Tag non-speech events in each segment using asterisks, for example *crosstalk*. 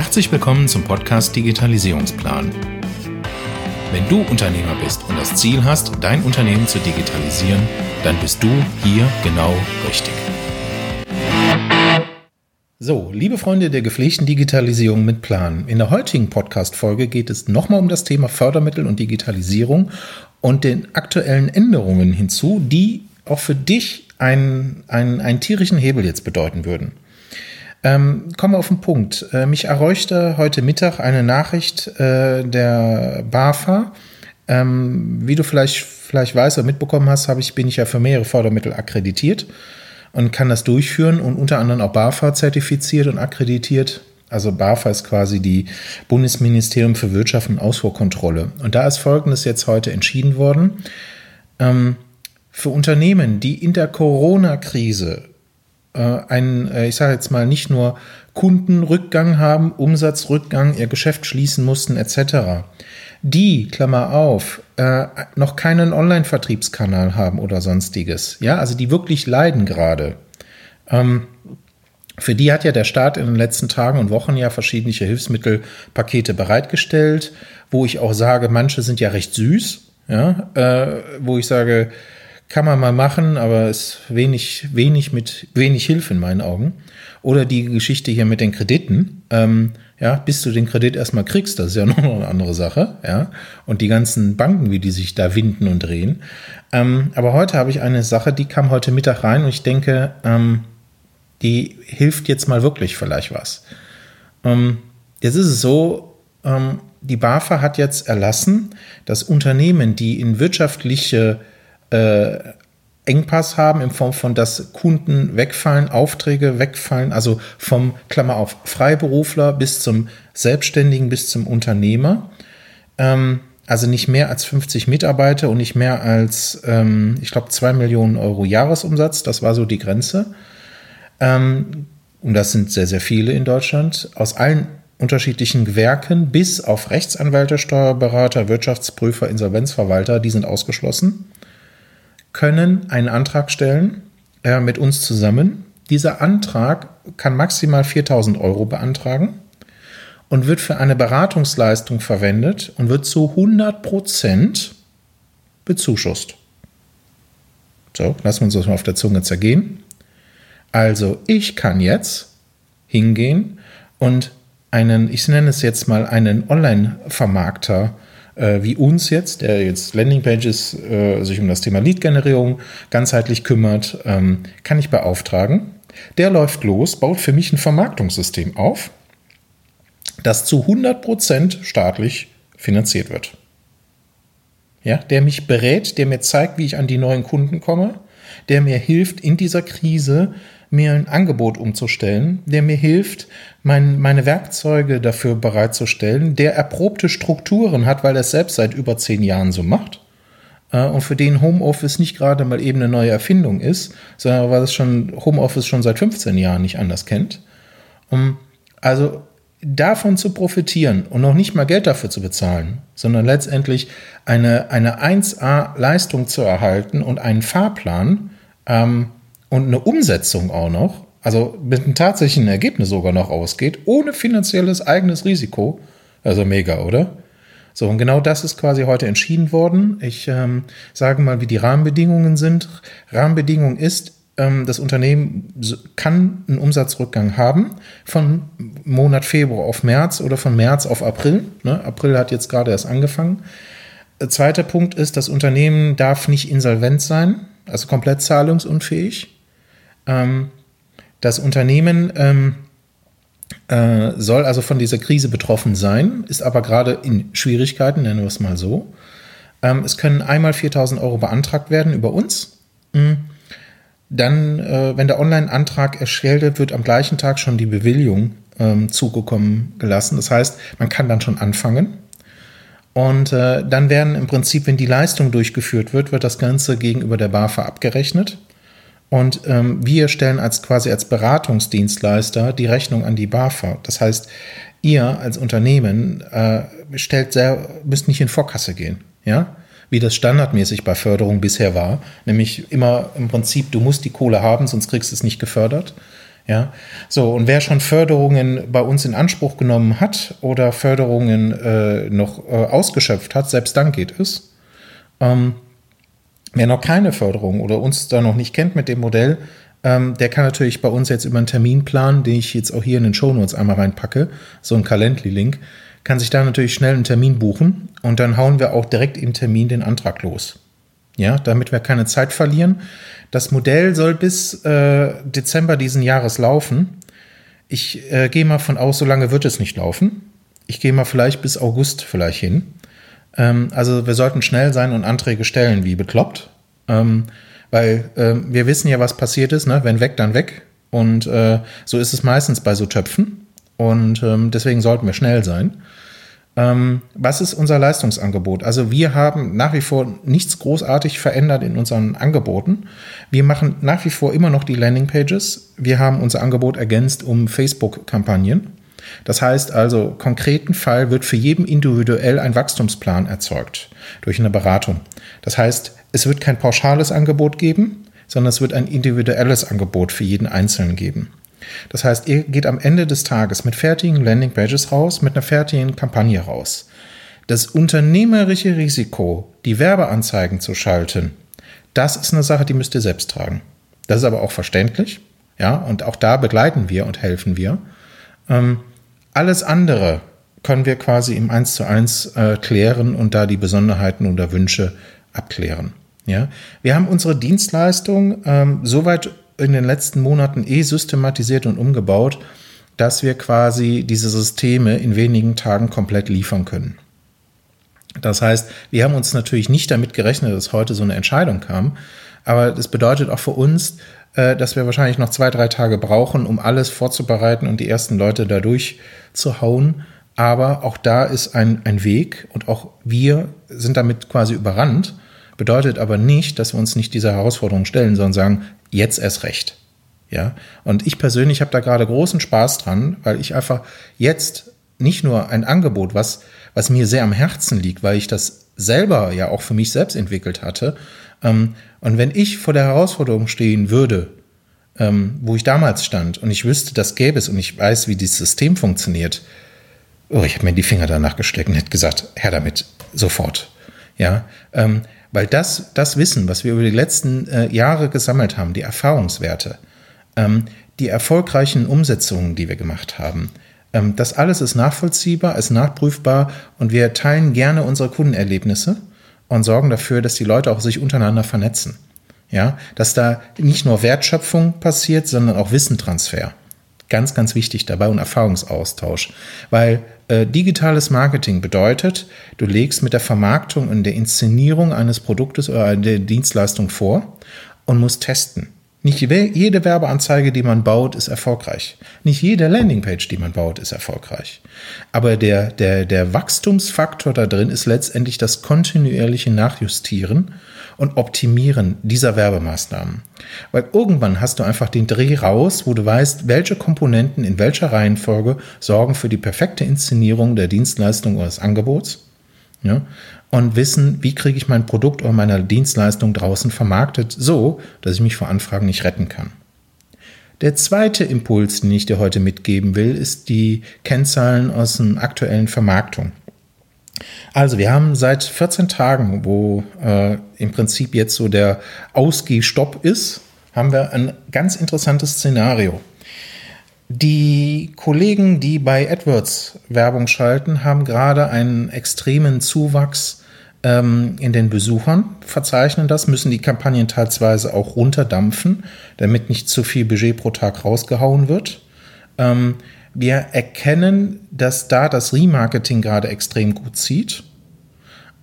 Herzlich willkommen zum Podcast Digitalisierungsplan. Wenn du Unternehmer bist und das Ziel hast, dein Unternehmen zu digitalisieren, dann bist du hier genau richtig. So, liebe Freunde der gepflegten Digitalisierung mit Plan. In der heutigen Podcast-Folge geht es nochmal um das Thema Fördermittel und Digitalisierung und den aktuellen Änderungen hinzu, die auch für dich einen, einen, einen tierischen Hebel jetzt bedeuten würden. Ähm, kommen wir auf den Punkt. Äh, mich erreichte heute Mittag eine Nachricht äh, der BAFA. Ähm, wie du vielleicht, vielleicht weißt oder mitbekommen hast, ich, bin ich ja für mehrere Fördermittel akkreditiert und kann das durchführen und unter anderem auch BAFA zertifiziert und akkreditiert. Also BAFA ist quasi die Bundesministerium für Wirtschaft und Ausfuhrkontrolle. Und da ist Folgendes jetzt heute entschieden worden. Ähm, für Unternehmen, die in der Corona-Krise einen, äh, ich sage jetzt mal, nicht nur Kundenrückgang haben, Umsatzrückgang, ihr Geschäft schließen mussten, etc. Die, Klammer auf, äh, noch keinen Online-Vertriebskanal haben oder sonstiges. Ja, also die wirklich leiden gerade. Ähm, für die hat ja der Staat in den letzten Tagen und Wochen ja verschiedene Hilfsmittelpakete bereitgestellt, wo ich auch sage, manche sind ja recht süß, ja, äh, wo ich sage, kann man mal machen, aber ist wenig, wenig mit wenig Hilfe in meinen Augen. Oder die Geschichte hier mit den Krediten. Ähm, ja, bis du den Kredit erstmal kriegst, das ist ja *laughs* noch eine andere Sache, ja. Und die ganzen Banken, wie die sich da winden und drehen. Ähm, aber heute habe ich eine Sache, die kam heute Mittag rein und ich denke, ähm, die hilft jetzt mal wirklich vielleicht was. Ähm, jetzt ist es so, ähm, die BAFA hat jetzt erlassen, dass Unternehmen, die in wirtschaftliche äh, Engpass haben in Form von, dass Kunden wegfallen, Aufträge wegfallen, also vom Klammer auf Freiberufler bis zum Selbstständigen bis zum Unternehmer. Ähm, also nicht mehr als 50 Mitarbeiter und nicht mehr als, ähm, ich glaube, 2 Millionen Euro Jahresumsatz. Das war so die Grenze. Ähm, und das sind sehr, sehr viele in Deutschland, aus allen unterschiedlichen Gewerken bis auf Rechtsanwälte, Steuerberater, Wirtschaftsprüfer, Insolvenzverwalter, die sind ausgeschlossen können einen Antrag stellen äh, mit uns zusammen. Dieser Antrag kann maximal 4000 Euro beantragen und wird für eine Beratungsleistung verwendet und wird zu 100 Prozent bezuschusst. So, lassen wir uns das mal auf der Zunge zergehen. Also, ich kann jetzt hingehen und einen, ich nenne es jetzt mal einen Online-Vermarkter äh, wie uns jetzt, der jetzt Landingpages äh, sich um das Thema Lead-Generierung ganzheitlich kümmert, ähm, kann ich beauftragen. Der läuft los, baut für mich ein Vermarktungssystem auf, das zu 100% staatlich finanziert wird. Ja, der mich berät, der mir zeigt, wie ich an die neuen Kunden komme, der mir hilft, in dieser Krise mir ein Angebot umzustellen, der mir hilft, mein, meine Werkzeuge dafür bereitzustellen, der erprobte Strukturen hat, weil er es selbst seit über zehn Jahren so macht äh, und für den Homeoffice nicht gerade mal eben eine neue Erfindung ist, sondern weil es schon Homeoffice schon seit 15 Jahren nicht anders kennt. Um, also davon zu profitieren und noch nicht mal Geld dafür zu bezahlen, sondern letztendlich eine, eine 1A-Leistung zu erhalten und einen Fahrplan, ähm, und eine Umsetzung auch noch, also mit einem tatsächlichen Ergebnis sogar noch ausgeht, ohne finanzielles eigenes Risiko, also mega, oder? So, und genau das ist quasi heute entschieden worden. Ich ähm, sage mal, wie die Rahmenbedingungen sind. Rahmenbedingung ist, ähm, das Unternehmen kann einen Umsatzrückgang haben von Monat Februar auf März oder von März auf April. Ne? April hat jetzt gerade erst angefangen. Zweiter Punkt ist, das Unternehmen darf nicht insolvent sein, also komplett zahlungsunfähig. Ähm, das Unternehmen ähm, äh, soll also von dieser Krise betroffen sein, ist aber gerade in Schwierigkeiten, nennen wir es mal so. Ähm, es können einmal 4000 Euro beantragt werden über uns. Mhm. Dann, äh, wenn der Online-Antrag erstellt wird, wird am gleichen Tag schon die Bewilligung ähm, zugekommen gelassen. Das heißt, man kann dann schon anfangen. Und äh, dann werden im Prinzip, wenn die Leistung durchgeführt wird, wird das Ganze gegenüber der BAFA abgerechnet. Und ähm, wir stellen als quasi als Beratungsdienstleister die Rechnung an die BAFA. Das heißt, ihr als Unternehmen äh, stellt sehr, müsst nicht in Vorkasse gehen, ja, wie das standardmäßig bei Förderung bisher war, nämlich immer im Prinzip, du musst die Kohle haben, sonst kriegst du es nicht gefördert. Ja, so und wer schon Förderungen bei uns in Anspruch genommen hat oder Förderungen äh, noch äh, ausgeschöpft hat, selbst dann geht es. Ähm, wer noch keine Förderung oder uns da noch nicht kennt mit dem Modell, ähm, der kann natürlich bei uns jetzt über einen Terminplan, den ich jetzt auch hier in den Shownotes einmal reinpacke, so ein Calendly-Link, kann sich da natürlich schnell einen Termin buchen und dann hauen wir auch direkt im Termin den Antrag los. Ja, damit wir keine Zeit verlieren. Das Modell soll bis äh, Dezember diesen Jahres laufen. Ich äh, gehe mal von aus, so lange wird es nicht laufen. Ich gehe mal vielleicht bis August vielleicht hin. Ähm, also wir sollten schnell sein und Anträge stellen, wie bekloppt. Ähm, weil äh, wir wissen ja, was passiert ist. Ne? Wenn weg, dann weg. Und äh, so ist es meistens bei so Töpfen. Und ähm, deswegen sollten wir schnell sein. Ähm, was ist unser Leistungsangebot? Also wir haben nach wie vor nichts großartig verändert in unseren Angeboten. Wir machen nach wie vor immer noch die Landingpages. Wir haben unser Angebot ergänzt um Facebook-Kampagnen. Das heißt also, konkreten Fall wird für jeden individuell ein Wachstumsplan erzeugt durch eine Beratung. Das heißt, es wird kein pauschales Angebot geben, sondern es wird ein individuelles Angebot für jeden Einzelnen geben. Das heißt, ihr geht am Ende des Tages mit fertigen Landingpages raus, mit einer fertigen Kampagne raus. Das unternehmerische Risiko, die Werbeanzeigen zu schalten, das ist eine Sache, die müsst ihr selbst tragen. Das ist aber auch verständlich. Ja, und auch da begleiten wir und helfen wir. Ähm, alles andere können wir quasi im 1 zu 1 äh, klären und da die Besonderheiten oder Wünsche abklären. Ja, wir haben unsere Dienstleistung ähm, soweit in den letzten Monaten eh systematisiert und umgebaut, dass wir quasi diese Systeme in wenigen Tagen komplett liefern können. Das heißt, wir haben uns natürlich nicht damit gerechnet, dass heute so eine Entscheidung kam, aber das bedeutet auch für uns, äh, dass wir wahrscheinlich noch zwei, drei Tage brauchen, um alles vorzubereiten und die ersten Leute dadurch zu hauen. Aber auch da ist ein, ein Weg und auch wir sind damit quasi überrannt. Bedeutet aber nicht, dass wir uns nicht dieser Herausforderung stellen, sondern sagen, jetzt erst recht. Ja, und ich persönlich habe da gerade großen Spaß dran, weil ich einfach jetzt nicht nur ein Angebot, was, was mir sehr am Herzen liegt, weil ich das selber ja auch für mich selbst entwickelt hatte. Ähm, und wenn ich vor der Herausforderung stehen würde, ähm, wo ich damals stand und ich wüsste, das gäbe es und ich weiß, wie dieses System funktioniert, oh, ich habe mir die Finger danach gesteckt und hätte gesagt, Herr damit, sofort. Ja, ähm, weil das, das Wissen, was wir über die letzten äh, Jahre gesammelt haben, die Erfahrungswerte, die erfolgreichen Umsetzungen, die wir gemacht haben, das alles ist nachvollziehbar, ist nachprüfbar und wir teilen gerne unsere Kundenerlebnisse und sorgen dafür, dass die Leute auch sich untereinander vernetzen. Ja, dass da nicht nur Wertschöpfung passiert, sondern auch Wissentransfer. Ganz, ganz wichtig dabei und Erfahrungsaustausch. Weil äh, digitales Marketing bedeutet, du legst mit der Vermarktung und der Inszenierung eines Produktes oder der Dienstleistung vor und musst testen. Nicht jede Werbeanzeige, die man baut, ist erfolgreich. Nicht jede Landingpage, die man baut, ist erfolgreich. Aber der, der, der Wachstumsfaktor da drin ist letztendlich das kontinuierliche Nachjustieren und Optimieren dieser Werbemaßnahmen. Weil irgendwann hast du einfach den Dreh raus, wo du weißt, welche Komponenten in welcher Reihenfolge sorgen für die perfekte Inszenierung der Dienstleistung oder des Angebots. Ja, und wissen, wie kriege ich mein Produkt oder meine Dienstleistung draußen vermarktet, so dass ich mich vor Anfragen nicht retten kann. Der zweite Impuls, den ich dir heute mitgeben will, ist die Kennzahlen aus der aktuellen Vermarktung. Also wir haben seit 14 Tagen, wo äh, im Prinzip jetzt so der Ausgehstopp ist, haben wir ein ganz interessantes Szenario. Die Kollegen, die bei AdWords Werbung schalten, haben gerade einen extremen Zuwachs ähm, in den Besuchern, verzeichnen das, müssen die Kampagnen teilweise auch runterdampfen, damit nicht zu viel Budget pro Tag rausgehauen wird. Ähm, wir erkennen, dass da das Remarketing gerade extrem gut zieht.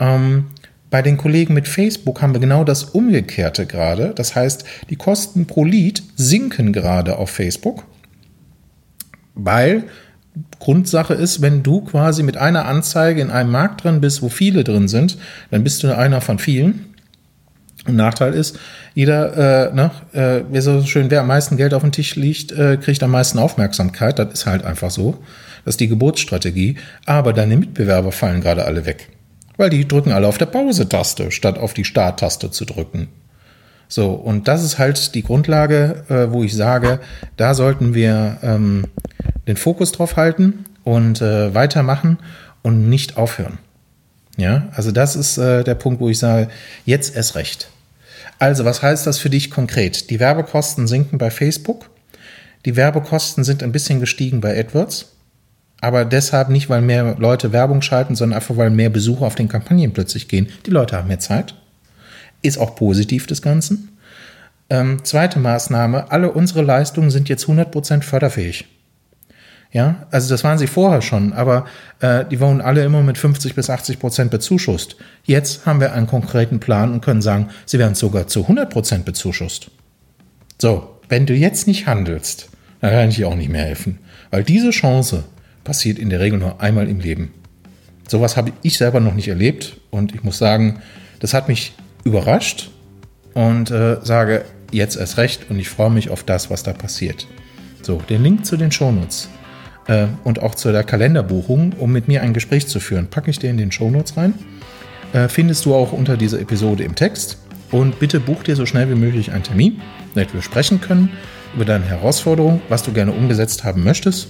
Ähm, bei den Kollegen mit Facebook haben wir genau das Umgekehrte gerade. Das heißt, die Kosten pro Lead sinken gerade auf Facebook, weil Grundsache ist, wenn du quasi mit einer Anzeige in einem Markt drin bist, wo viele drin sind, dann bist du einer von vielen. Und Nachteil ist, jeder, äh, ne, äh, wer so schön, wer am meisten Geld auf dem Tisch liegt, äh, kriegt am meisten Aufmerksamkeit. Das ist halt einfach so. Das ist die Geburtsstrategie. Aber deine Mitbewerber fallen gerade alle weg. Weil die drücken alle auf der Pause-Taste, statt auf die Start-Taste zu drücken. So, und das ist halt die Grundlage, äh, wo ich sage, da sollten wir ähm, den Fokus drauf halten und äh, weitermachen und nicht aufhören. Ja, also das ist äh, der Punkt, wo ich sage, jetzt erst recht. Also, was heißt das für dich konkret? Die Werbekosten sinken bei Facebook. Die Werbekosten sind ein bisschen gestiegen bei AdWords. Aber deshalb nicht, weil mehr Leute Werbung schalten, sondern einfach, weil mehr Besucher auf den Kampagnen plötzlich gehen. Die Leute haben mehr Zeit. Ist auch positiv des Ganzen. Ähm, zweite Maßnahme, alle unsere Leistungen sind jetzt 100% förderfähig. Ja, also das waren sie vorher schon, aber äh, die wurden alle immer mit 50 bis 80 Prozent bezuschusst. Jetzt haben wir einen konkreten Plan und können sagen, sie werden sogar zu 100 Prozent bezuschusst. So, wenn du jetzt nicht handelst, dann kann ich dir auch nicht mehr helfen, weil diese Chance passiert in der Regel nur einmal im Leben. Sowas habe ich selber noch nicht erlebt und ich muss sagen, das hat mich überrascht und äh, sage jetzt erst recht und ich freue mich auf das, was da passiert. So, den Link zu den Shownotes äh, und auch zu der Kalenderbuchung, um mit mir ein Gespräch zu führen, packe ich dir in den Shownotes rein. Äh, findest du auch unter dieser Episode im Text. Und bitte buch dir so schnell wie möglich einen Termin, damit wir sprechen können über deine Herausforderung, was du gerne umgesetzt haben möchtest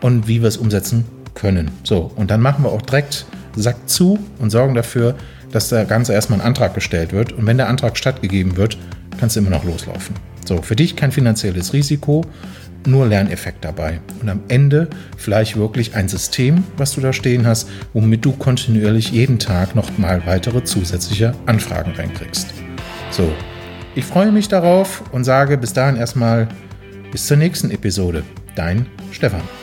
und wie wir es umsetzen können. So, und dann machen wir auch direkt Sack zu und sorgen dafür, dass der Ganze erstmal ein Antrag gestellt wird. Und wenn der Antrag stattgegeben wird, kannst du immer noch loslaufen. So, für dich kein finanzielles Risiko, nur Lerneffekt dabei. Und am Ende vielleicht wirklich ein System, was du da stehen hast, womit du kontinuierlich jeden Tag nochmal weitere zusätzliche Anfragen reinkriegst. So, ich freue mich darauf und sage bis dahin erstmal bis zur nächsten Episode. Dein Stefan.